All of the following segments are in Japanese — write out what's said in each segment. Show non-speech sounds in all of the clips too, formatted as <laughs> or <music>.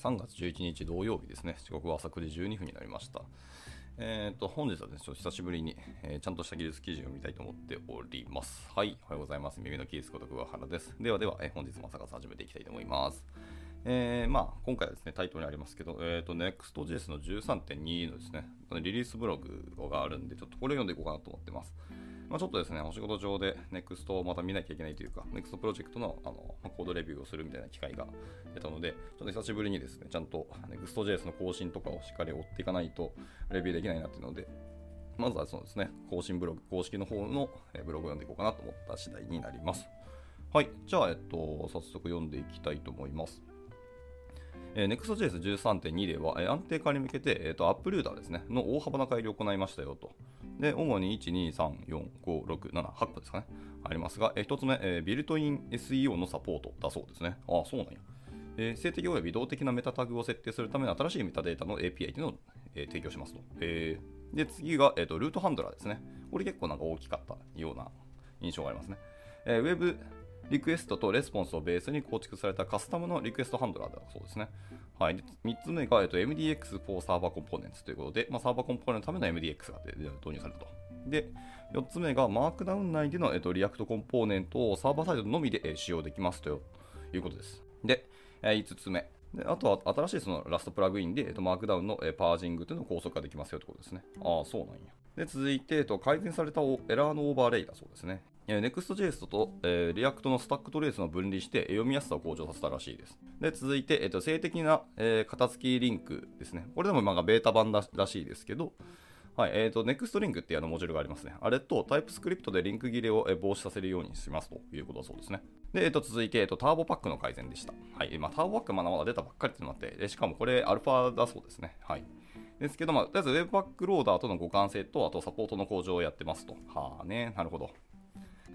3月11日土曜日ですね。時刻は朝9時12分になりました。えっ、ー、と、本日はですね、久しぶりに、えー、ちゃんとした技術記事を見たいと思っております。はい、おはようございます。耳のキースこと桑原です。ではでは、えー、本日も朝活始めていきたいと思います。えー、まあ、今回はですね、タイトルにありますけど、えっ、ー、と、Next.js の13.2のですね、リリースブログがあるんで、ちょっとこれ読んでいこうかなと思ってます。まあ、ちょっとですね、お仕事上で NEXT をまた見なきゃいけないというか、NEXT プロジェクトのあの、コードレビューをするみたいな機会が出たので、ちょっと久しぶりにですね、ちゃんと NEXTJS の更新とかをしっかり追っていかないとレビューできないなっていうので、まずはそうですね、更新ブログ、公式の方のブログを読んでいこうかなと思った次第になります。はい、じゃあ、えっと、早速読んでいきたいと思います。えー、Next.js13.2 では、えー、安定化に向けて、えーと、アップルーダーですね、の大幅な改良を行いましたよと。で、主に1、2、3、4、5、6、7、8個ですかね。ありますが、え、1つ目、えー、ビルトイン SEO のサポートだそうですね。ああ、そうなんや。えー、性的及び動的なメタタグを設定するための新しいメタデータの API というのを、えー、提供しますと。えー、で、次が、えーと、ルートハンドラーですね。これ結構なんか大きかったような印象がありますね。えー、ウェブリクエストとレスポンスをベースに構築されたカスタムのリクエストハンドラーだそうですね。はい、で3つ目が、えっと、MDX for Server Components ということで、まあ、サーバーコンポーネントのための MDX が導入されたと。で、4つ目が Markdown 内での、えっと、 React コンポーネントをサーバーサイドのみで、え使用できますということです。で、え5つ目。であとは新しいその Rust プラグインで、えっと、 Markdown の、えパーシングというのを高速化できますよということですね。ああ、そうなんや。で続いて、えっと、改善されたエラーのオーバーレイだそうですね。Next.js と、えー、React のスタックトレースの分離して読みやすさを向上させたらしいです。で続いて、えーと、静的な、えー、型付きリンクですね。これでもまあベータ版らしいですけど、はいえーと、Next リンクっていうあのモジュールがありますね。あれと TypeScript でリンク切れを防止させるようにしますということだそうですね。で、えー、と続いて、えーと、ターボパックの改善でした。はいまあ、ターボパックまだまだ出たばっかりっていうのがあって、しかもこれアルファだそうですね。はいですけど、まあ、とりあえず Webpack ローダーとの互換性と、あとサポートの向上をやってますと。はあね、なるほど。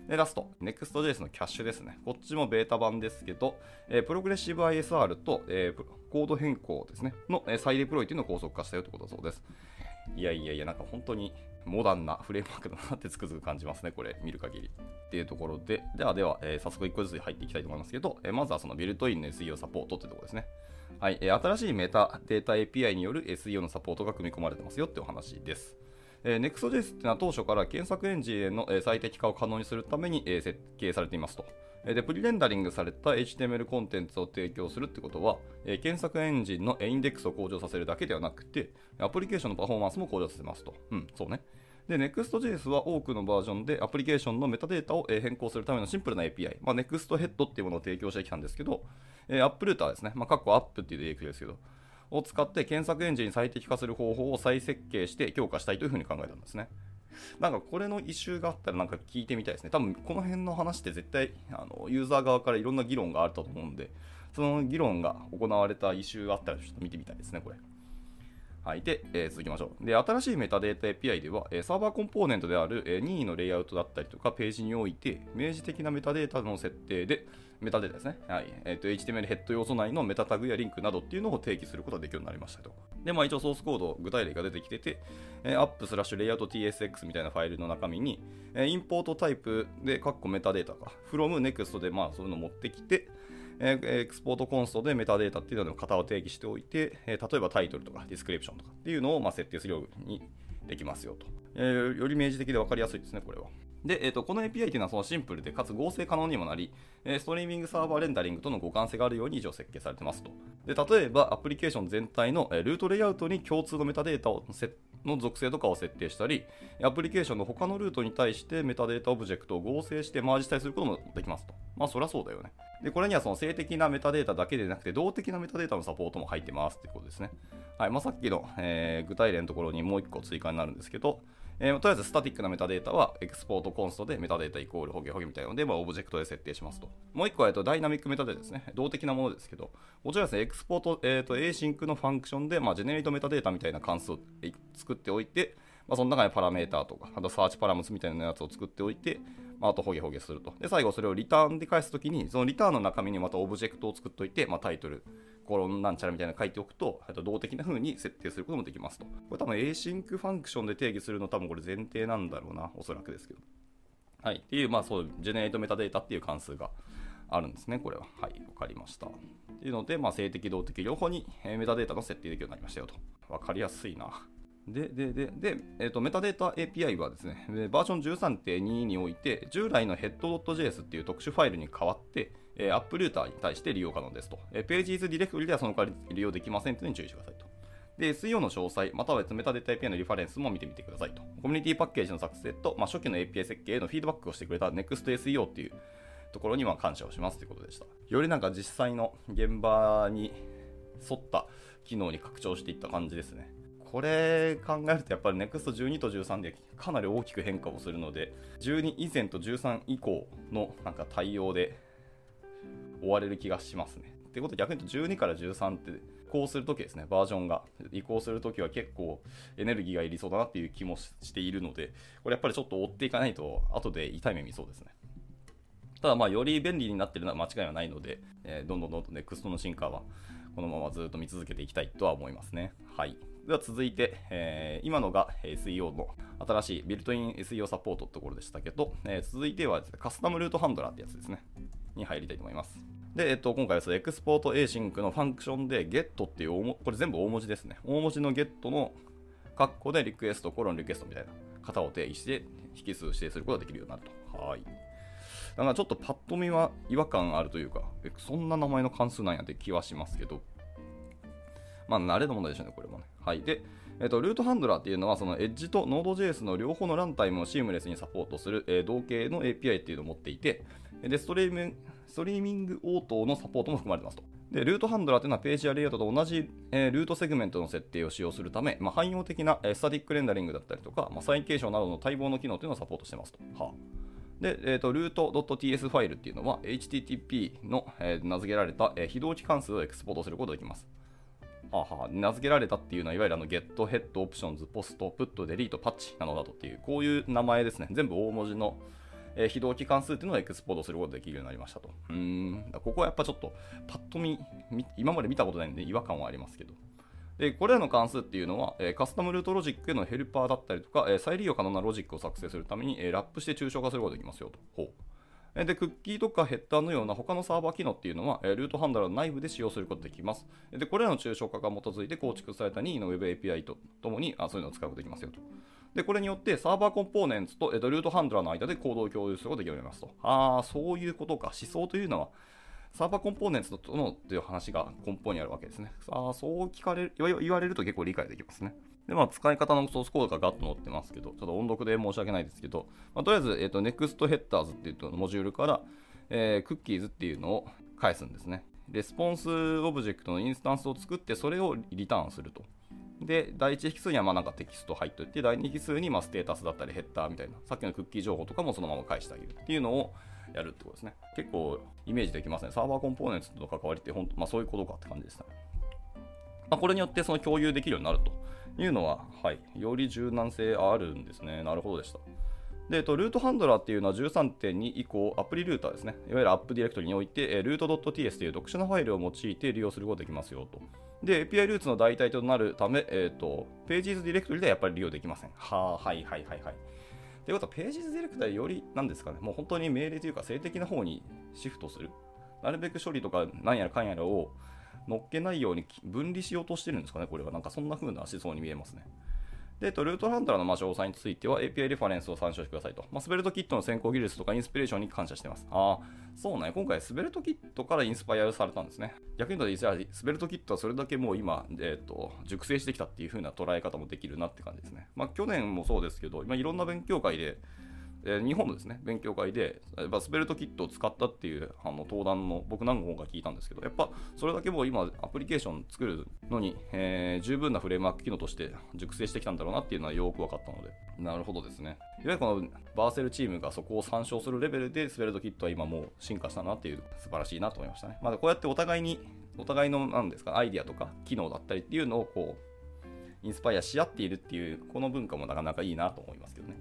で、ラスト、Next.js のキャッシュですね。こっちもベータ版ですけど、えー、プログレッシブ ISR と、えー、コード変更ですね、の、えー、再デプロイというのを高速化したよということだそうです。いやいやいや、なんか本当にモダンなフレームワークだなってつくづく感じますね、これ、見る限り。っていうところで、ではでは、えー、早速1個ずつ入っていきたいと思いますけど、えー、まずはそのビルトインの SEO サポートってところですね。はい、えー、新しいメタデータ API による SEO のサポートが組み込まれてますよってお話です。えー、Next.js っていうのは当初から検索エンジンへの、最適化を可能にするために、え設計されていますと。で、プリレンダリングされた HTML コンテンツを提供するってことは、え検索エンジンのインデックスを向上させるだけではなくて、アプリケーションのパフォーマンスも向上させますと。うん、そうね。で、Next.js は多くのバージョンでアプリケーションのメタデータを変更するためのシンプルな API、まあ、NextHead っていうものを提供してきたんですけど、えー、アップルーターですね、まあ、カッコアップっていうディレクトですけど、を使って検索エンジンに最適化する方法を再設計して強化したいというふうに考えたんですね。なんかこれのイシューがあったらなんか聞いてみたいですね。多分この辺の話って絶対あのユーザー側からいろんな議論があったと思うんで、その議論が行われたイシューがあったらちょっと見てみたいですね、これ。はい。で、えー、続きましょう。で、新しいメタデータ API では、えー、サーバーコンポーネントである、えー、任意のレイアウトだったりとか、ページにおいて、明示的なメタデータの設定で、メタデータですね。はい。えっ、ー、と、HTML ヘッド要素内のメタタグやリンクなどっていうのを定義することができるようになりましたと。で、まあ一応ソースコード、具体例が出てきてて、えー、 app スラッシュ layout TSX みたいなファイルの中身に、えー、 import type で、カッコメタデータか、from next で、まあそういうのを持ってきて、えー、 export const でメタデータっていうのの型を定義しておいて、えー、例えばタイトルとかディスクリプションとかっていうのをまあ設定するようにできますよと。えー、より明示的で分かりやすいですね、これは。で、えーと、この API というのはそのシンプルでかつ合成可能にもなり、え、ストリーミングサーバーレンダリングとの互換性があるように以上設計されてますと。で例えば、アプリケーション全体の、え、ルートレイアウトに共通のメタデータをの属性とかを設定したり、アプリケーションの他のルートに対してメタデータオブジェクトを合成してマージしたりすることもできますと。まあ、そりゃそうだよね。で、これにはその静的なメタデータだけでなくて、動的なメタデータのサポートも入ってますっていうことですね。はい。まあ、さっきの、えー、具体例のところにもう1個追加になるんですけど、えー、とりあえずスタティックなメタデータは export const でメタデータイコールホゲホゲみたいなので、まあ、オブジェクトで設定しますと。もう一個は、えー、とダイナミックメタデータですね。動的なものですけど、こちらですね、 export、えー、と async の function で、まあ、 generateMetadata みたいな関数を作っておいて、まあ、その中にパラメーターとか、あと searchParams みたいなやつを作っておいて、まあ、あとホゲホゲすると。で、最後それをリターンで返すときに、そのリターンの中身にまたオブジェクトを作っておいて、まあ、タイトル、コロンなんちゃらみたいな書いておくと、と動的な風に設定することもできますと。これ多分 async ファンクションで定義するの多分これ前提なんだろうな、おそらくですけど。はい。っていう、まあそう、 generateMetadata っていう関数があるんですね、これは。はい、わかりました。っていうので、まあ、静的動的両方にメタデータが設定できるようになりましたよと。わかりやすいな。で、で、で、で、えーと、メタデータ API はですね、バージョン13.2において、従来の head.js っていう特殊ファイルに代わって、えー、アップルーターに対して利用可能ですと。えー、ページーズディレクトリではその代わり利用できませんというのに注意してくださいと。で、SEO の詳細、または別メタデータ API のリファレンスも見てみてくださいと。コミュニティパッケージの作成と、まあ、初期の API 設計へのフィードバックをしてくれた NEXTSEO っていうところには感謝をしますということでした。よりなんか実際の現場に沿った機能に拡張していった感じですね。これ考えるとやっぱり NEXT12 と13でかなり大きく変化をするので、12以前と13以降のなんか対応で終われる気がしますね。ってことで逆に言うと12から13って移行するときですね、バージョンが移行するときは結構エネルギーがいりそうだなっていう気もしているので、これやっぱりちょっと追っていかないと後で痛い目見そうですね。ただまあより便利になってるのは間違いはないので、えー、どんどんどんどん NEXT の進化はこのままずっと見続けていきたいとは思いますね。はい。では続いて、えー、今のが SEO の新しいビルトイン SEO サポートってところでしたけど、えー、続いては、カスタムルートハンドラーってやつですね。に入りたいと思います。で、えっと、今回はそのエクスポート Async のファンクションで get っていう、これ全部大文字ですね。大文字の get の括弧でリクエスト、コロンリクエストみたいな型を定義して、引数指定することができるようになると。はい。だからちょっとパッと見は違和感あるというか、そんな名前の関数なんやって気はしますけど、まあ、慣れの問題でしょうね、これもね。はい。で、えっと、 Route Handler っていうのは、その Edge と Node.js の両方のランタイムをシームレスにサポートする、えー、同型の API っていうのを持っていて、でストリームストリーミング応答のサポートも含まれてますと。で、 Route Handler というのはページやレイアウトと同じ、えー、ルートセグメントの設定を使用するため、まあ、汎用的な、えー、スタティックレンダリングだったりとか、まあ、サインケーションなどの待望の機能というのをサポートしてますと。はあで、えーと、 route .ts ファイルっていうのは HTTP の、えー、名付けられた、えー、非同期関数をエクスポートすることができます。はあはあ、名付けられたっていうのは、いわゆるあの get、head、options、post、put、delete、patch なのだとっていう、こういう名前ですね。全部大文字の、えー、非同期関数っていうのをエクスポートすることができるようになりましたと。うん、ここはやっぱちょっと、パッと見、今まで見たことないんで違和感はありますけど。で、これらの関数っていうのは、えー、カスタムルートロジックへのヘルパーだったりとか、えー、再利用可能なロジックを作成するために、えー、ラップして抽象化することができますよと。ほうで、クッキーとかヘッダーのような他のサーバー機能っていうのは、ルートハンドラーの内部で使用することができます。で、これらの抽象化が基づいて構築された任意の Web API とともにあそういうのを使うことができますよと。で、これによってサーバーコンポーネンツと、えっと、ルートハンドラーの間でコードを共有することができますと。ああ、そういうことか。思想というのは、サーバーコンポーネンツとのという話が根本にあるわけですね。ああ、そう聞かれる、言われると結構理解できますね。で、まあ、使い方のソースコードがガッと載ってますけど、ちょっと音読で申し訳ないですけど、まあ、とりあえず、えっと、Next Headers っていうモジュールから、えー、 cookies っていうのを返すんですね。レスポンスオブジェクトのインスタンスを作って、それをリターンすると。で、第1引数にはまなんかテキスト入っておいて、第2引数にまステータスだったりヘッダーみたいな、さっきのクッキー情報とかもそのまま返してあげるっていうのをやるってことですね。結構イメージできますね。 Server Components との関わりって本当、まあそういうことかって感じですね。まあ、これによってその共有できるようになるというのは、はい、より柔軟性あるんですね。なるほどでした。で、えっと、ルートハンドラーっていうのは13.2以降、アプリルーターですね。いわゆるアップディレクトリにおいて、ルート .ts という特殊なファイルを用いて利用することができますよと。で、API ルーツの代替となるため、えっ、ー、と、ページズディレクトリではやっぱり利用できません。はあ、はいはいはいはい。ということは、ページズディレクトリより、なんですかね、もう本当に命令というか、性的な方にシフトする。なるべく処理とか、なんやらかんやらを乗っけないように分離しようとしてるんですかね、これは。なんかそんな風な思想に見えますね。で、と、ルートハンドラーのま詳細については API レファレンスを参照してくださいと。まあ、スベルトキットの先行技術とかインスピレーションに感謝してます。ああ、そうね。今回スベルトキットからインスパイアされたんですね。逆に言うと、スベルトキットはそれだけもう今、えっ、ー、と、熟成してきたっていう風な捉え方もできるなって感じですね。まあ、去年もそうですけど、今いろんな勉強会で、え日本のですね、勉強会で、スベルトキットを使ったっていうあの登壇の僕何本か聞いたんですけど、やっぱそれだけもう今アプリケーション作るのに、えー、十分なフレームワーク機能として熟成してきたんだろうなっていうのはよく分かったので、なるほどですね。いわゆるこのバーセルチームがそこを参照するレベルでスベルトキットは今もう進化したなっていう素晴らしいなと思いましたね。まだこうやってお互いに、お互いの何ですか、アイディアとか機能だったりっていうのをこう、インスパイアし合っているっていう、この文化もなかなかいいなと思いますけどね。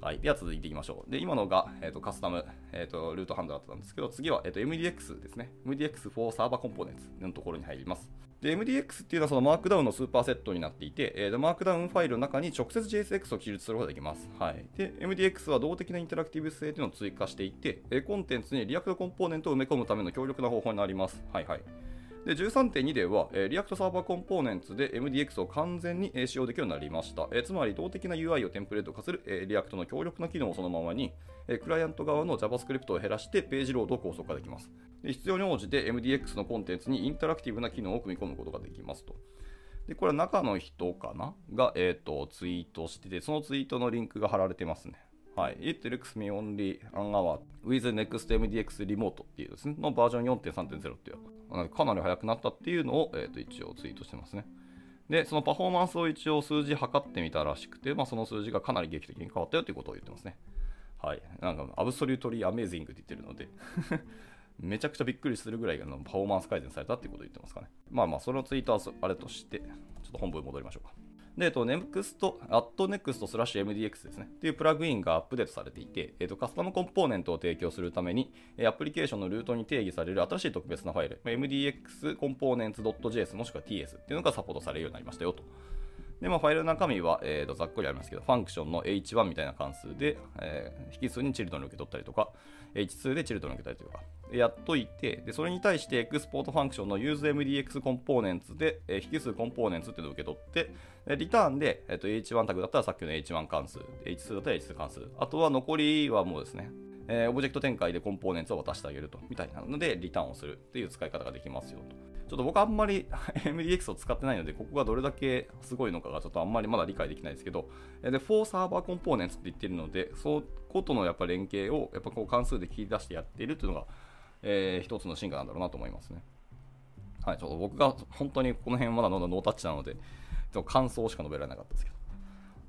はい。では続いていきましょう。で、今のが、えーと、カスタム、えーと、 Route Handler だったんですけど、次は、えーと、MDX ですね。MDX for Server Components のところに入ります。で、MDX っていうのはそのマークダウンのスーパーセットになっていて、えー、マークダウンファイルの中に直接 JSX を記述することができます。はい。で、MDX は動的なインタラクティブ性というのを追加していて、えコンテンツに React コンポーネントを埋め込むための強力な方法になります。はいはい。で13.2では、えー、 React Server Components で MDX を完全に、えー、使用できるようになりました。えー、つまり、動的な UI をテンプレート化する、えー、 React の強力な機能をそのままに、えー、クライアント側の JavaScript を減らしてページロードを高速化できます。で必要に応じて MDX のコンテンツにインタラクティブな機能を組み込むことができますと。で、これは中の人かな？が、えーと、ツイートしてて、そのツイートのリンクが貼られてますね。はい。It looks me only an hour with NextMDX remote っていうですね、のバージョン4.3.0っていう、かなり速くなったっていうのを、えー、と一応ツイートしてますね。で、そのパフォーマンスを一応数字測ってみたらしくて、まあ、その数字がかなり劇的に変わったよということを言ってますね。はい。なんか、アブソリュートリーアメージングって言ってるので <laughs> めちゃくちゃびっくりするぐらいのパフォーマンス改善されたっていうことを言ってますかね。まあまあ、そのツイートはあれとして、ちょっと本文に戻りましょうか。で、えっと、Next、@next スラッシュ MDX ですね。っていうプラグインがアップデートされていて、えっと、カスタムコンポーネントを提供するために、アプリケーションのルートに定義される新しい特別なファイル、MDX コンポーネンツ .js もしくは TS っていうのがサポートされるようになりましたよと。で、まあ、ファイルの中身は、えー、とざっくりありますけど、 function の H1 みたいな関数で、えー、引数に children を受け取ったりとか、H2 で children を受けたりとか、やっといて、でそれに対してエクスポートファンクションの useMDX コンポーネンツで、えー、引数 components っていうのを受け取って、リターンで、えー、と H1 タグだったらさっきの H1 関数、H2 だったら H2 関数、あとは残りはもうですね、えー、オブジェクト展開で components を渡してあげると、みたいなので、リターンをするっていう使い方ができますよと。ちょっと僕あんまり <laughs> MDX を使ってないので、ここがどれだけすごいのかがちょっとあんまりまだ理解できないですけど、で、 for Server Components って言ってるので、そことのやっぱ連携をやっぱこう関数で切り出してやっているっていうのが、えー、一つの進化なんだろうなと思いますね。はい、ちょっと僕が本当にこの辺まだノータッチなので、ちょ感想しか述べられなかったですけど。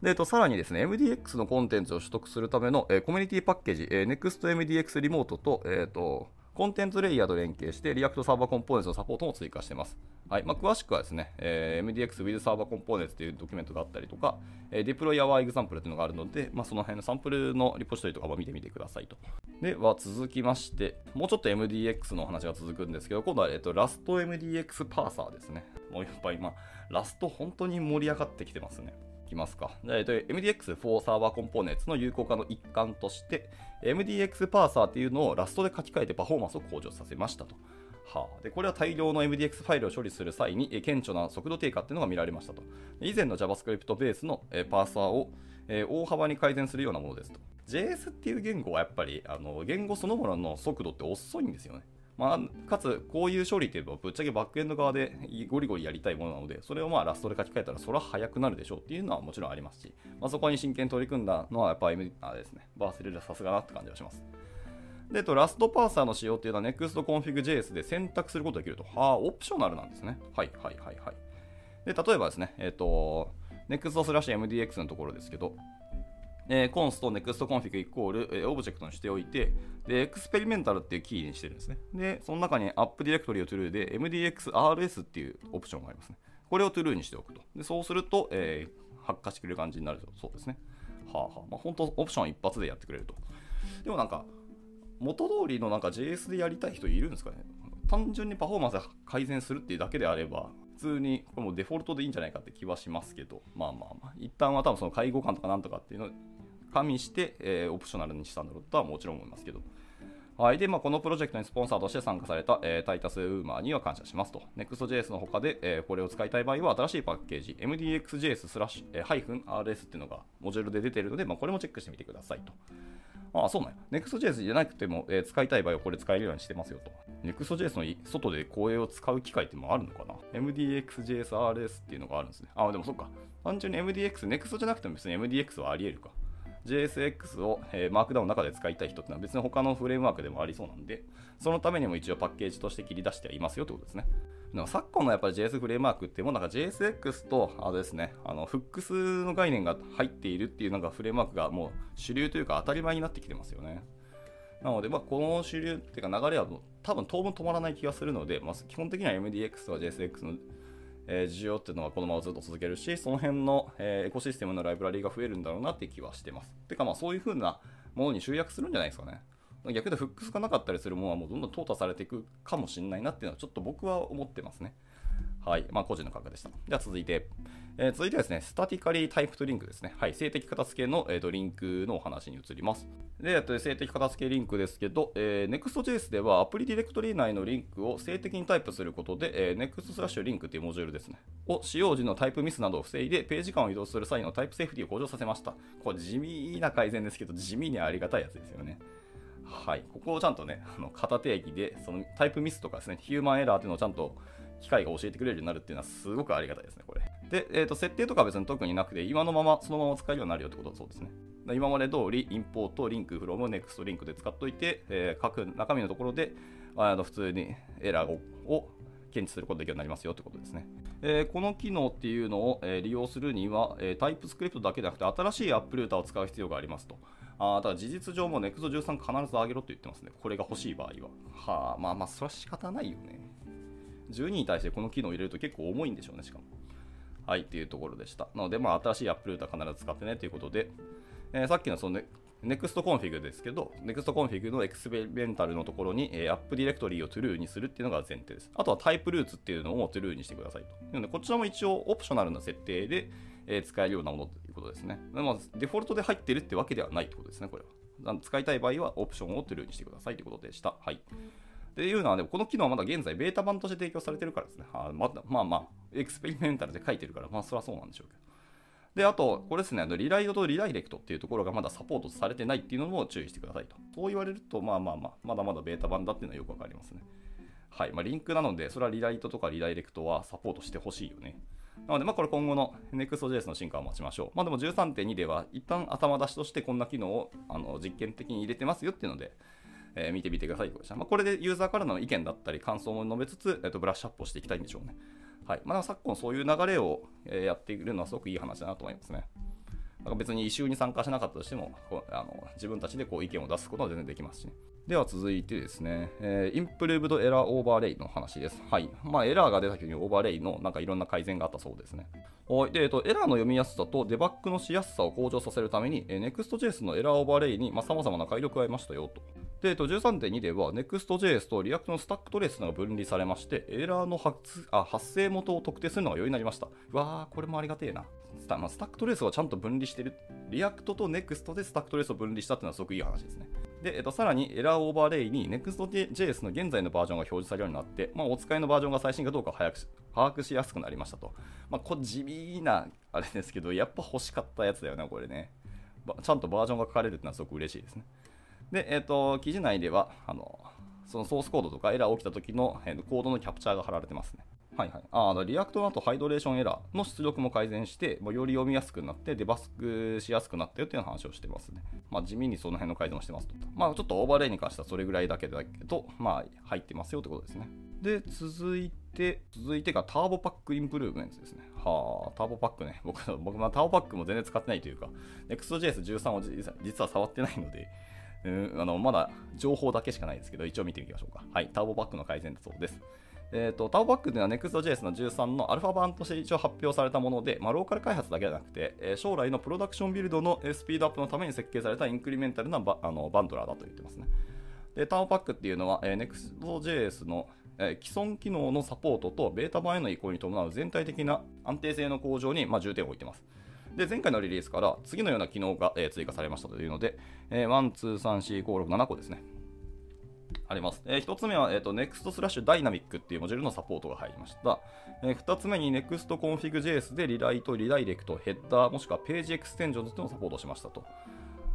で、えっと、さらにですね、MDX のコンテンツを取得するための、えー、コミュニティパッケージ、えー、NextMDX リモートと、えっ、ー、と、コンテンツレイヤーと連携して、 React Server Components のサポートも追加しています。はいまあ、詳しくはですね、えー、MDX with Server Components というドキュメントがあったりとか、えー、Deploy Our Example というのがあるので、まあ、その辺のサンプルのリポジトリとかも見てみてくださいと。では続きまして、もうちょっと MDX の話が続くんですけど、今度は、えっと、ラスト MDX パーサーですね。もうやっぱい今、ラスト本当に盛り上がってきてますね。きますか。えっと、MDX for Server Components の有効化の一環として、MDX パーサーっていうのをラストで書き換えてパフォーマンスを向上させましたと。はあ、でこれは大量の MDX ファイルを処理する際に顕著な速度低下っていうのが見られましたと。以前の JavaScript ベースのパーサーを大幅に改善するようなものですと。JS っていう言語はやっぱりあの言語そのものの速度って遅いんですよね。まあ、かつ、こういう処理っていうのはぶっちゃけバックエンド側でゴリゴリやりたいものなので、それをまあラストで書き換えたら、それは速くなるでしょうっていうのはもちろんありますし、まあ、そこに真剣に取り組んだのは、やっぱりあですね、バーセルでさすがなって感じがします。で、と、ラストパーサーの使用っていうのは NextConfig.js で選択することができると。はあ、オプショナルなんですね。はいはいはいはい。で、例えばですね、えっ、ー、と、Next/MDX のところですけど、えー、 const NextConfig イコール、えー、オブジェクトにしておいて、で、 experimental っていうキーにしてるんですね。で、その中に App ディレクトリを True で MDXRS っていうオプションがありますね。これを True にしておくと。で、そうすると、えー、発火してくれる感じになるそうですね。はあはあ。まあ、本当オプション一発でやってくれると。でもなんか、元通りのなんか JS でやりたい人いるんですかね単純にパフォーマンス改善するっていうだけであれば、普通にこれもデフォルトでいいんじゃないかって気はしますけど、まあまあまあ、一旦は多分その介護官とかなんとかっていうの加味して、えー、オプショナルにしたんだろうとはもちろん思いますけど。はい。で、まあ、このプロジェクトにスポンサーとして参加された、えー、タイタスウーマーには感謝しますと。Next.js の他で、えー、これを使いたい場合は、新しいパッケージ、MDX js スラッシュえ、ハイフン rs っていうのがモジュールで出てるので、まあ、これもチェックしてみてくださいと。ああ、そうなんや。Next.js じゃなくても、えー、使いたい場合はこれ使えるようにしてますよと。Next.js の外でこれを使う機会ってもあるのかな ?MDXJSRS っていうのがあるんですね。あ、でもそっか。単純に MDX、Next じゃなくても別に MDX はあり得るか。JSX を、えー、マークダウンの中で使いたい人ってのは別に他のフレームワークでもありそうなんで、そのためにも一応パッケージとして切り出してはいますよってことですね。なんか昨今のやっぱり JS フレームワークってもうなんか JSX とあれですね、あのフックスの概念が入っているっていうなんかフレームワークがもう主流というか当たり前になってきてますよね。なので、まあ、この主流っていうか流れは多分当分止まらない気がするので、まあ、基本的には MDX とか JSX のえー、需要っていうのはこのままずっと続けるし、その辺の、えー、エコシステムのライブラリが増えるんだろうなって気はしてます。てかまあそういう風なものに集約するんじゃないですかね。逆でフックスがなかったりするものはもうどんどん淘汰されていくかもしれないなっていうのはちょっと僕は思ってますね。はい。まあ、個人の価格でした。では続いて、えー、続いてですね、スタティカリータイプとリンクですね。はい。静的片付けの、えーと、リンクのお話に移ります。で、えっと、静的片付けリンクですけど、えー、Next.js ではアプリディレクトリ内のリンクを静的にタイプすることで、えー、Next スラッシュリンクというモジュールですね。を使用時のタイプミスなどを防いで、ページ間を移動する際のタイプセーフティーを向上させました。これ地味な改善ですけど、地味にありがたいやつですよね。はい。ここをちゃんとね、あの型定義で、そのタイプミスとかですね、ヒューマンエラーっていうのをちゃんと機械が教えてくれるようになるっていうのはすごくありがたいですね、これ。で、えーと、設定とか別に特になくて、今のままそのまま使えるようになるよってことだそうですね。今まで通り、インポート、リンク、フロム、ネクストリンクで使っといて、えー、各中身のところで、あの普通にエラーを検知することができるようになりますよってことですね。えー、この機能っていうのを、えー、利用するには、えー、タイプスクリプトだけでなくて、新しいアップルーターを使う必要がありますと。あだ事実上も NEXT13 必ず上げろと言ってますね。これが欲しい場合は。はあ、まあまあ、それは仕方ないよね。12に対してこの機能を入れると結構重いんでしょうね、しかも。はい、っていうところでした。なので、まあ、新しい App Router 必ず使ってねということで、えー、さっきのその、ね、Next コンフィグですけど、Next コンフィグのエクスペリメンタルのところに、えー、アップディレクトリーを true にするっていうのが前提です。あとは typedRoutes っていうのを true にしてくださいと。なので、こちらも一応オプショナルな設定で、えー、使えるようなものということですね。まあ、デフォルトで入ってるってわけではないってことですね、これは。使いたい場合はオプションを true にしてくださいということでした。はい。っていうのは、ね、この機能はまだ現在ベータ版として提供されてるからですね。あまだまあまあ、エクスペリメンタルで書いてるから、まあそれはそうなんでしょうけど。で、あと、これですね、リライドとリダイレクトっていうところがまだサポートされてないっていうのも注意してくださいと。そう言われると、まあまあまあ、まだまだベータ版だっていうのはよくわかりますね。はい。まあ、リンクなので、それはリライトとかリダイレクトはサポートしてほしいよね。なので、まあ、これ今後の Next.js の進化を待ちましょう。まあ、でも13.2では、一旦頭出しとしてこんな機能をあの実験的に入れてますよっていうので、えー、見てみてくださいまあ、これでユーザーからの意見だったり感想も述べつつ、えー、とブラッシュアップをしていきたいんでしょうね。はいまあ、昨今そういう流れを、やっているのはすごくいい話だなと思いますね。なんか別に issue に参加しなかったとしても、あの自分たちでこう意見を出すことは全然できますしね。では続いてですね、えー、 Improved Error Overlay の話です。はい。まあ、エラーが出た時にオーバーレイのなんかいろんな改善があったそうですね。で、えっと、エラーの読みやすさとデバッグのしやすさを向上させるために、えー、Next.js のエラーオーバーレイに、まあ、様々な改良を加えましたよと。で、えっと、13.2では Next.js と React のスタックトレースが分離されまして、エラーの発あ発生元を特定するのが容易になりました。うわー、これもありがてえな。スタ,、まあ、スタックトレースをちゃんと分離してる。React と Next でスタックトレースを分離したっていうのはすごくいい話ですね。で、えっと、さらにエラーオーバーレイに Next.js の現在のバージョンが表示されるようになって、まあ、お使いのバージョンが最新かどうか早く把握しやすくなりましたと。まあ、こ地味なあれですけど、やっぱ欲しかったやつだよね、これね。ちゃんとバージョンが書かれるってのはすごく嬉しいですね。で、えっ、と、記事内では、あの、そのソースコードとかエラー起きた時の、えー、コードのキャプチャーが貼られてますね。はいはい。あの React の後、ハイドレーションエラーの出力も改善して、もうより読みやすくなって、デバッグしやすくなったよっていう話をしてますね。まあ、地味にその辺の改善をしてますと。まあ、ちょっとオーバーレイに関してはそれぐらいだけだけど、まあ、入ってますよってことですね。で、続いて、続いてが Turbopack Improvements ですね。はあ、 Turbopack ね。<laughs> 僕、僕ま Turbopack も全然使ってないというか、Next.js13 を実は触ってないので、うん、あのまだ情報だけしかないですけど、一応見てみましょうか。はい、 Turbopack の改善だそうです。えーと、タオバックというのは Next.js の13のアルファ版として一応発表されたもので、まあ、ローカル開発だけではなくて、えー、将来のプロダクションビルドのスピードアップのために設計されたインクリメンタルなバあのバンドラーだと言ってますね。で、タオパックっていうのは、えー、Next.js の、えー、既存機能のサポートとベータ版への移行に伴う全体的な安定性の向上に、まあ、重点を置いてます。で、前回のリリースから次のような機能が、えー、追加されましたというので、えー、1、2、3、4、5、6、7個ですね。あります。えー、1つ目は、えーと、Next スラッシュダイナミックっていうモジュールのサポートが入りました。えー、2つ目に Next Config.js でリライト、リダイレクト、ヘッダー、もしくは page extension というのをサポートしましたと。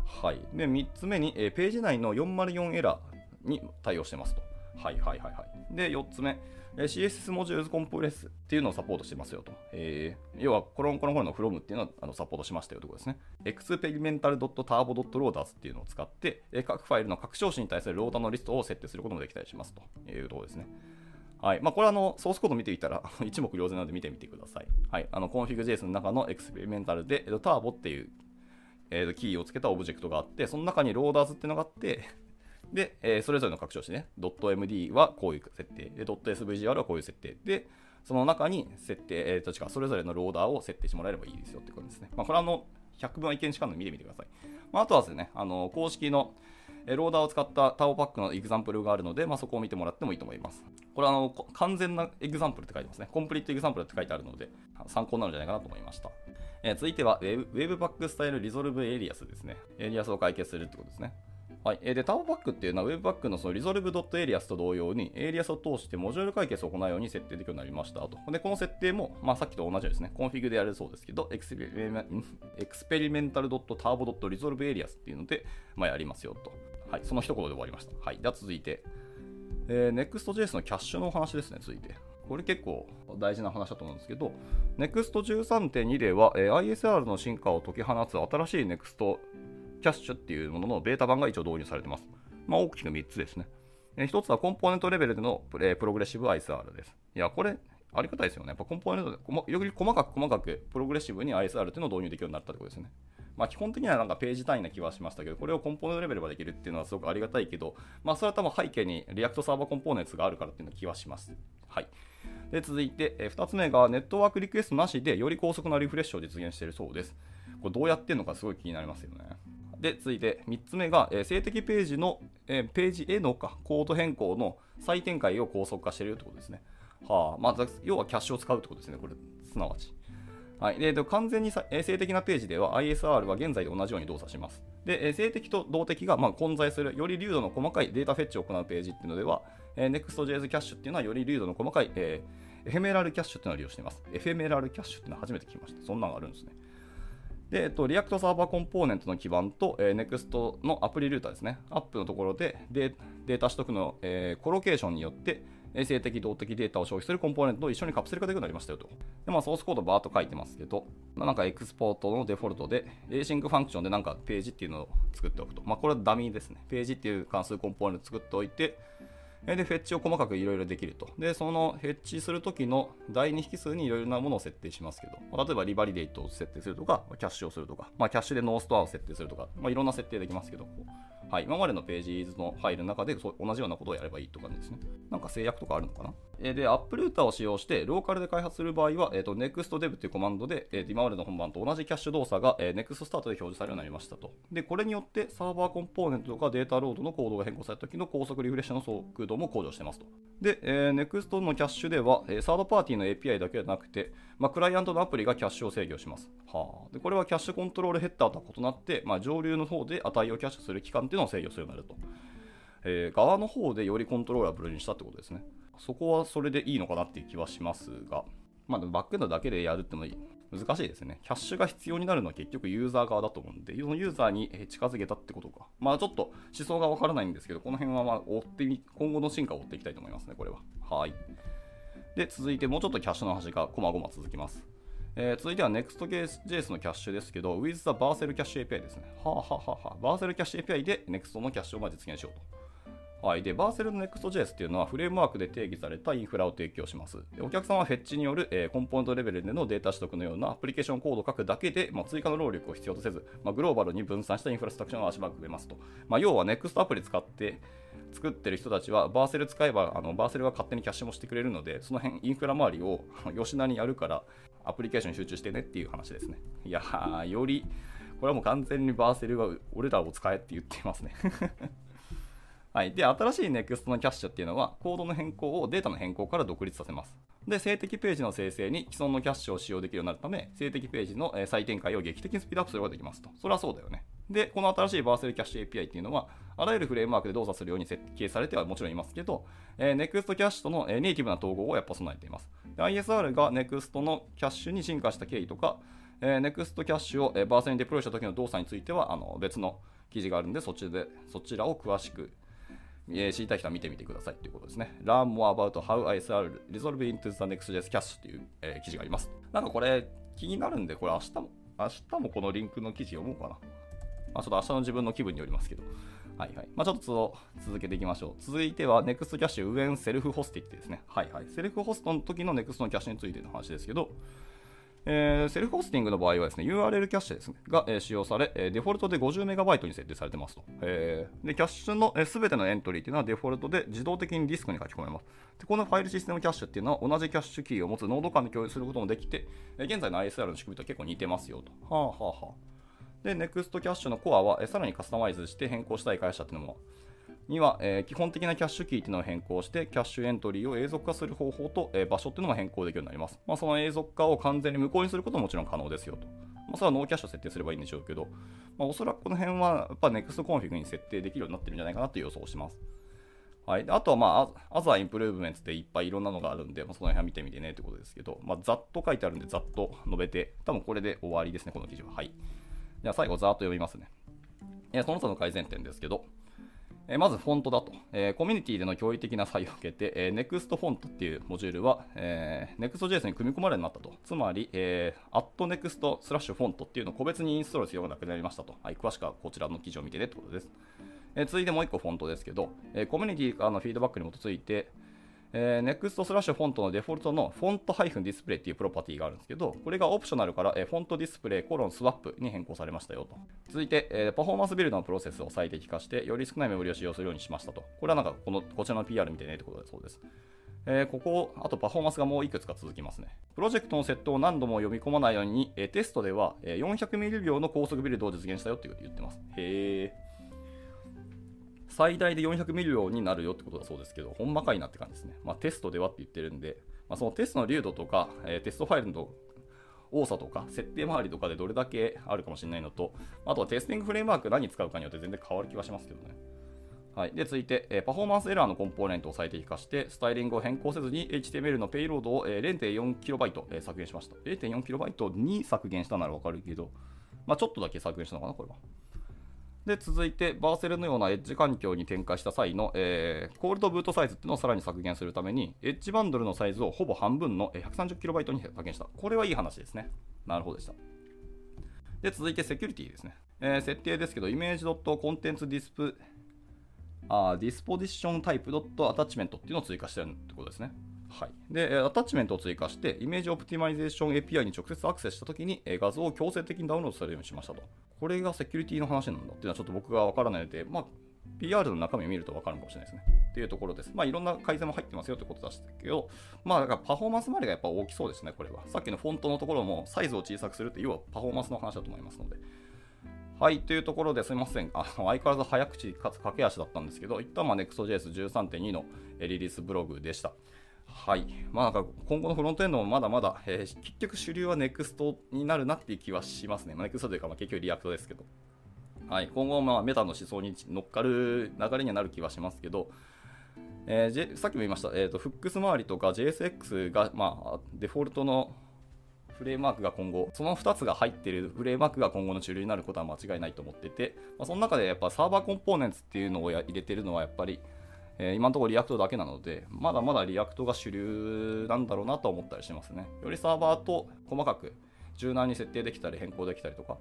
はい。で、3つ目に、えー、ページ内の404エラーに対応してますと。はいはいはいはい。で、4つ目、CSS モジュールコンプレスっていうのをサポートしてますよと。えー、要は、コロンコロンコロンの from っていうのをあのサポートしましたよということですね。experimental.turbo.loaders っていうのを使って、各ファイルの拡張子に対するローダーのリストを設定することもできたりしますというところですね。はい。まあ、これはあの、ソースコード見ていたら一目瞭然なので見てみてください。はい。あの、config.js の中のエクスペリメンタルで、ターボっていう、えー、キーをつけたオブジェクトがあって、その中にローダーズっていうのがあって、で、えー、それぞれの拡張子ね、.md はこういう設定、で、.svgr はこういう設定、で、その中に設定、えー、と違うそれぞれのローダーを設定してもらえればいいですよってことですね。まあ、これはあの100分は意見しかの見てみてください。まあ、あとはですね、あの公式のローダーを使った Turbopack の example があるので、まあ、そこを見てもらってもいいと思います。これはあの完全な example って書いてますね。 complete example って書いてあるので、参考になるんじゃないかなと思いました。えー、続いてはウェブ、 Webpack style resolve alias ですね。 alias を解決するってことですね。はい。で、 Turbopack っていうのは Webpack のその Resolve.alias と同様に、エイリアスを通してモジュール解決を行うように設定できるようになりましたと。で、この設定も、まあ、さっきと同じですね、コンフィグでやるそうですけど、 experimental.turbo.resolvealias <laughs> っていうので、まあ、やりますよと。はい。その一言で終わりました。はい。では続いて、えー、Next.js のキャッシュのお話ですね、続いて。これ結構大事な話だと思うんですけど、Next13.2 では、えー、ISR の進化を解き放つ新しい Next キャッシュっていうもののベータ版が一応導入されてます。まあ、大きく3つですね。え1つはコンポーネントレベルでのプレプログレッシブ ISR です。いや、これ、ありがたいですよね。やっぱコンポーネントで、より細かく細かくプログレッシブに ISR っていうのを導入できるようになったってことですね。まあ、基本的にはなんかページ単位な気はしましたけど、これをコンポーネントレベルまでできるっていうのはすごくありがたいけど、まあ、それは多分背景に React Server Components があるからっていうの気はします。はい。で、続いて、え2つ目がネットワークリクエストなしでより高速なリフレッシュを実現しているそうです。これどうやってるのかすごい気になりますよね。で、続いて3つ目が、えー、静的ページの、えー、ページへのかコード変更の再展開を高速化しているということですね。はあ、まあ、要はキャッシュを使うってことですね、これ、すなわち。はい、で完全に静的なページでは ISR は現在と同じように動作します。で、静的と動的がま混在するより粒度の細かいデータフェッチを行うページっていうのでは、え Next.js キャッシュっていうのはより粒度の細かい、えー、 ephemeral cache っていうのを利用しています。 ephemeral cache っていうのは初めて聞きました。そんなのがあるんですね。で、えっと、 React Server Component の基盤と、えー、NEXT のアプリルーターですね。 app のところでデータ取得の、えー、 colocation によって、静的、動的データを消費するコンポーネントと一緒にカプセル化できるようになりましたよと。で、まあ、ソースコードバーっと書いてますけど、ま、なんか export の default で、 async function でなんかページっていうのを作っておくと。まあ、これはダミーですね。ページっていう関数コンポーネント作っておいて、で、フェッチを細かくいろいろできると。で、そのフェッチするときの第2引数にいろいろなものを設定しますけど、例えば revalidate を設定するとか、キャッシュをするとか、まあ、キャッシュで no-store を設定するとか、まあ、いろんな設定できますけど、はい、今までのページのファイルの中で同じようなことをやればいいとかですね。なんか制約とかあるのかな？で、アップルーターを使用してローカルで開発する場合は、えーと、NextDev というコマンドで、えー、今までの本番と同じキャッシュ動作が、えー、NextStart で表示されるようになりましたと。で、これによってサーバーコンポーネントとかデータロードのコードが変更された時の高速リフレッシュの速度も向上してますと。で、えー、Next のキャッシュでは、えー、サードパーティーの API だけではなくて、まあ、クライアントのアプリがキャッシュを制御します。はあ、でこれはキャッシュコントロールヘッダーとは異なって、まあ、上流の方で値をキャッシュする期間っていうのを制御するようになると。えー、側の方でよりコントローラブルにしたってことですね。そこはそれでいいのかなっていう気はしますが、まあ、バックエンドだけでやるっても難しいですね。キャッシュが必要になるのは結局ユーザー側だと思うんで、そのユーザーに近づけたってことか。まあちょっと思想がわからないんですけど、この辺はま追ってみ、今後の進化を追っていきたいと思いますね、これは。はい。で、続いてもうちょっとキャッシュの話がこまごま続きます。えー、続いては Next.js のキャッシュですけど、with the Barsel キャッシュ API ですね。はあ、はあははあ、バーセルキャッシュ API で Next のキャッシュをま実現しようと。はい、で、 Vercel の Next.js っていうのはフレームワークで定義されたインフラを提供します。でお客さんはフェッチによる、えー、コンポーネントレベルでのデータ取得のようなアプリケーションコードを書くだけで、まあ、追加の労力を必要とせず、まあ、グローバルに分散したインフラストラクチャーを足場くれますと。まあ、要は Next アプリ使って作ってる人たちは Vercel 使えばあの Vercel が勝手にキャッシュもしてくれるのでその辺インフラ周りを <laughs> よしなにやるからアプリケーションに集中してねっていう話ですねいやーよりこれはもう完全に Vercel が俺らを使えって言っていますね <laughs> はい。で、新しい NEXT のキャッシュっていうのは、コードの変更をデータの変更から独立させます。で、静的ページの生成に既存のキャッシュを使用できるようになるため、静的ページの再展開を劇的にスピードアップすることができますと。それはそうだよね。で、この新しいバーセルキャッシュ API っていうのは、あらゆるフレームワークで動作するように設計されてはもちろんいますけど、えー、NEXT キャッシュとの、えネイティブな統合をやっぱ備えています。ISR が NEXT のキャッシュに進化した経緯とか、えー、NEXT キャッシュを、え、バーセルにデプロイした時の動作については、あの別の記事があるんで、そっちで、そちらを詳しくえー、知りたい人は見てみてくださいということですね。Learn more about how ISR evolved into the Next.js Cache という、えー、記事があります。なんかこれ気になるんで、これ明日も、明日もこのリンクの記事読もうかな。まあ、ちょっと明日の自分の気分によりますけど。はいはい。まあ、ちょっと続けていきましょう。続いては Next キャッシュ when self hosted ですね。はいはい。セルフホストの時の Next のキャッシュについての話ですけど、えー、セルフホスティングの場合はですね、URL キャッシュです、ね、が、えー、使用され、えー、デフォルトで 50MB に設定されてますと。えー、で、キャッシュのすべ、えー、てのエントリーというのはデフォルトで自動的にディスクに書き込めます。でこのファイルシステムキャッシュっていうのは同じキャッシュキーを持つノード間で共有することもできて、えー、現在の ISR の仕組みと結構似てますよと。はあはあはあ。で、NEXT キャッシュのコアは、え、さらにカスタマイズして変更したい会社っていうのもには、えー、基本的なキャッシュキーっていうのを変更して、キャッシュエントリーを永続化する方法と、えー、場所っていうのも変更できるようになります。まあ、その永続化を完全に無効にすることももちろん可能ですよと。まあ、それは no-cache を設定すればいいんでしょうけど、まあ、おそらくこの辺はやっぱ NEXT コンフィグに設定できるようになってるんじゃないかなという予想をします。はい、あとは、まあ、アザーインプルーブメンツでいっぱいいろんなのがあるんで、まあ、その辺は見てみてねということですけど、まあ、ざっと書いてあるんで、ざっと述べて、多分これで終わりですね、この記事は。はい。じゃあ最後、ざっと読みますね。えその他の改善点ですけど、えまずフォントだと、えー、コミュニティでの驚異的な採用を受けて、えー、NEXT フォントっていうモジュールは、えー、NEXTJS に組み込まれるようになったと。つまり、えー、@NEXT スラッシュフォントっていうのを個別にインストールするようがなくなりましたと。はい、詳しくはこちらの記事を見てねってことです。え、続いてもう1個フォントですけど、え、コミュニティからのフィードバックに基づいて、えー、Next スラッシュフォントのデフォルトの font ハイフン display っていうプロパティがあるんですけど、これが optional から、えー、 font display コロン swap に変更されましたよと。続いて、えー、パフォーマンスビルドのプロセスを最適化して、より少ないメモリを使用するようにしましたと。これはなんかこのこちらの PR 見てねってことだそうです。えー、ここ、あとパフォーマンスがもういくつか続きますね。プロジェクトのセットを何度も読み込まないように、えー、テストでは、え、400ミリ秒の高速ビルドを実現したよって言ってます。へー。最大で400ミリ秒になるよってことだそうですけど、ほんまかいなって感じですね。まあ、テストではって言ってるんで、まあ、そのテストの粒度とか、えー、テストファイルの多さとか、設定周りとかでどれだけあるかもしれないのと、あとはテスティングフレームワーク何使うかによって全然変わる気はしますけどね。はい、で続いて、えー、パフォーマンスエラーのコンポーネントを最適化して、スタイリングを変更せずに HTML のペイロードを、えー、0.4KB、えー、削減しました。0.4KB に削減したならわかるけど、まあ、ちょっとだけ削減したのかな、これは。で、続いて、 Vercel のようなエッジ環境に展開した際の、えー、コールドブートサイズっていうのをさらに削減するために、エッジバンドルのサイズをほぼ半分の 130KB に削減した。これはいい話ですね。なるほどでした。で、続いてセキュリティですね。えー、設定ですけど、イメージドット content disp、あ disposition type ドット attachment っていうのを追加してるってことですね。はい、で、アタッチメントを追加して、 Image Optimization API に直接アクセスしたときに、画像を強制的にダウンロードされるようにしましたと。これがセキュリティの話なんだっていうのはちょっと僕がわからないので、まあ、PR の中身を見るとわかるかもしれないですね。っていうところです。まあ、いろんな改善も入ってますよってことでしたけど、まあ、だからパフォーマンス周りがやっぱ大きそうですね、これは。さっきのフォントのところもサイズを小さくするって、要はパフォーマンスの話だと思いますので。はい、というところですみません。あの相変わらず早口かつ駆け足だったんですけど、一旦まあ Next.js13.2 のリリースブログでした。はい。まあなんか今後のフロントエンドもまだまだ、えー、結局主流は NEXT になるなっていう気はしますね。まあ、NEXT というか、まあ、結局 React ですけど。はい。今後まあ Meta の思想に乗っかる流れにはなる気はしますけど、えー、さっきも言いました、えーと、 hooks 周りとか JSX が、まあ、デフォルトのフレームワークが今後、その2つが入っているフレームワークが今後の主流になることは間違いないと思ってて、まあ、その中でやっぱ Server Components っていうのを入れてるのはやっぱり、えー、今のところ React だけなので、まだまだ React が主流なんだろうなと思ったりしますね。よりサーバーと細かく柔軟に設定できたり変更できたりとか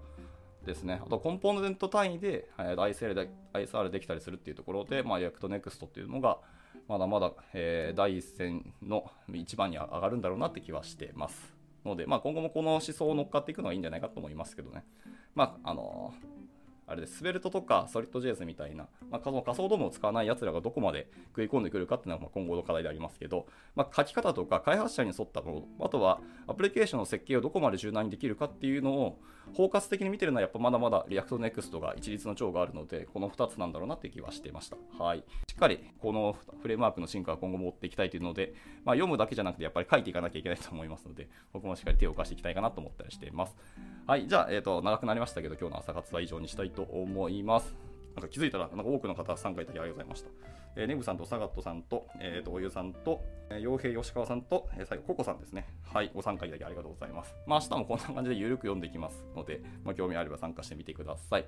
ですね。あとコンポーネント単位で、ISR, で ISR できたりするっていうところで、まあ、 React Next っていうのがまだまだ、えー、第一線の一番に上がるんだろうなって気はしてます。ので、まあ、今後もこの思想を乗っかっていくのはいいんじゃないかと思いますけどね。まあ、あのーあれです、 Svelte とかソリッド JS みたいな、まあ、仮想 DOM を使わない奴らがどこまで食い込んでくるかっていうのはま今後の課題でありますけど、まあ、書き方とか開発者に沿ったもの、あとはアプリケーションの設計をどこまで柔軟にできるかっていうのを包括的に見てるのはやっぱまだまだ React Next が一律の長があるので、この2つなんだろうなって気はしていました。はい。しっかりこのフレームワークの進化を今後持っていきたいというので、まあ、読むだけじゃなくてやっぱり書いていかなきゃいけないと思いますので、僕もしっかり手を貸していきたいかなと思ったりしています。はい。じゃあ、えっ、ー、と、長くなりましたけど、今日の朝活は以上にしたいと思います。なんか気づいたら、なんか多くの方参加いただきありがとうございました。えー、ネブさんとサガットさんと、えー、とおゆさんと、えー、洋平吉川さんと、えー、最後、ココさんですね。はい、ご参加いただきありがとうございます。まあ、明日もこんな感じで <laughs> ゆるく読んでいきますので、まあ、興味あれば参加してみてください。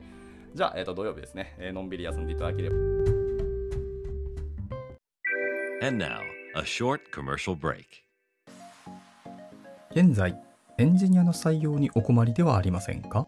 じゃあ、えー、と土曜日ですね、えー、のんびり休んでいただければ。And now, a short commercial break. 現在、エンジニアの採用にお困りではありませんか？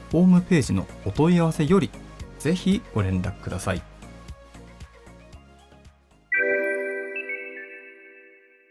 ホームページのお問い合わせより、ぜひご連絡ください。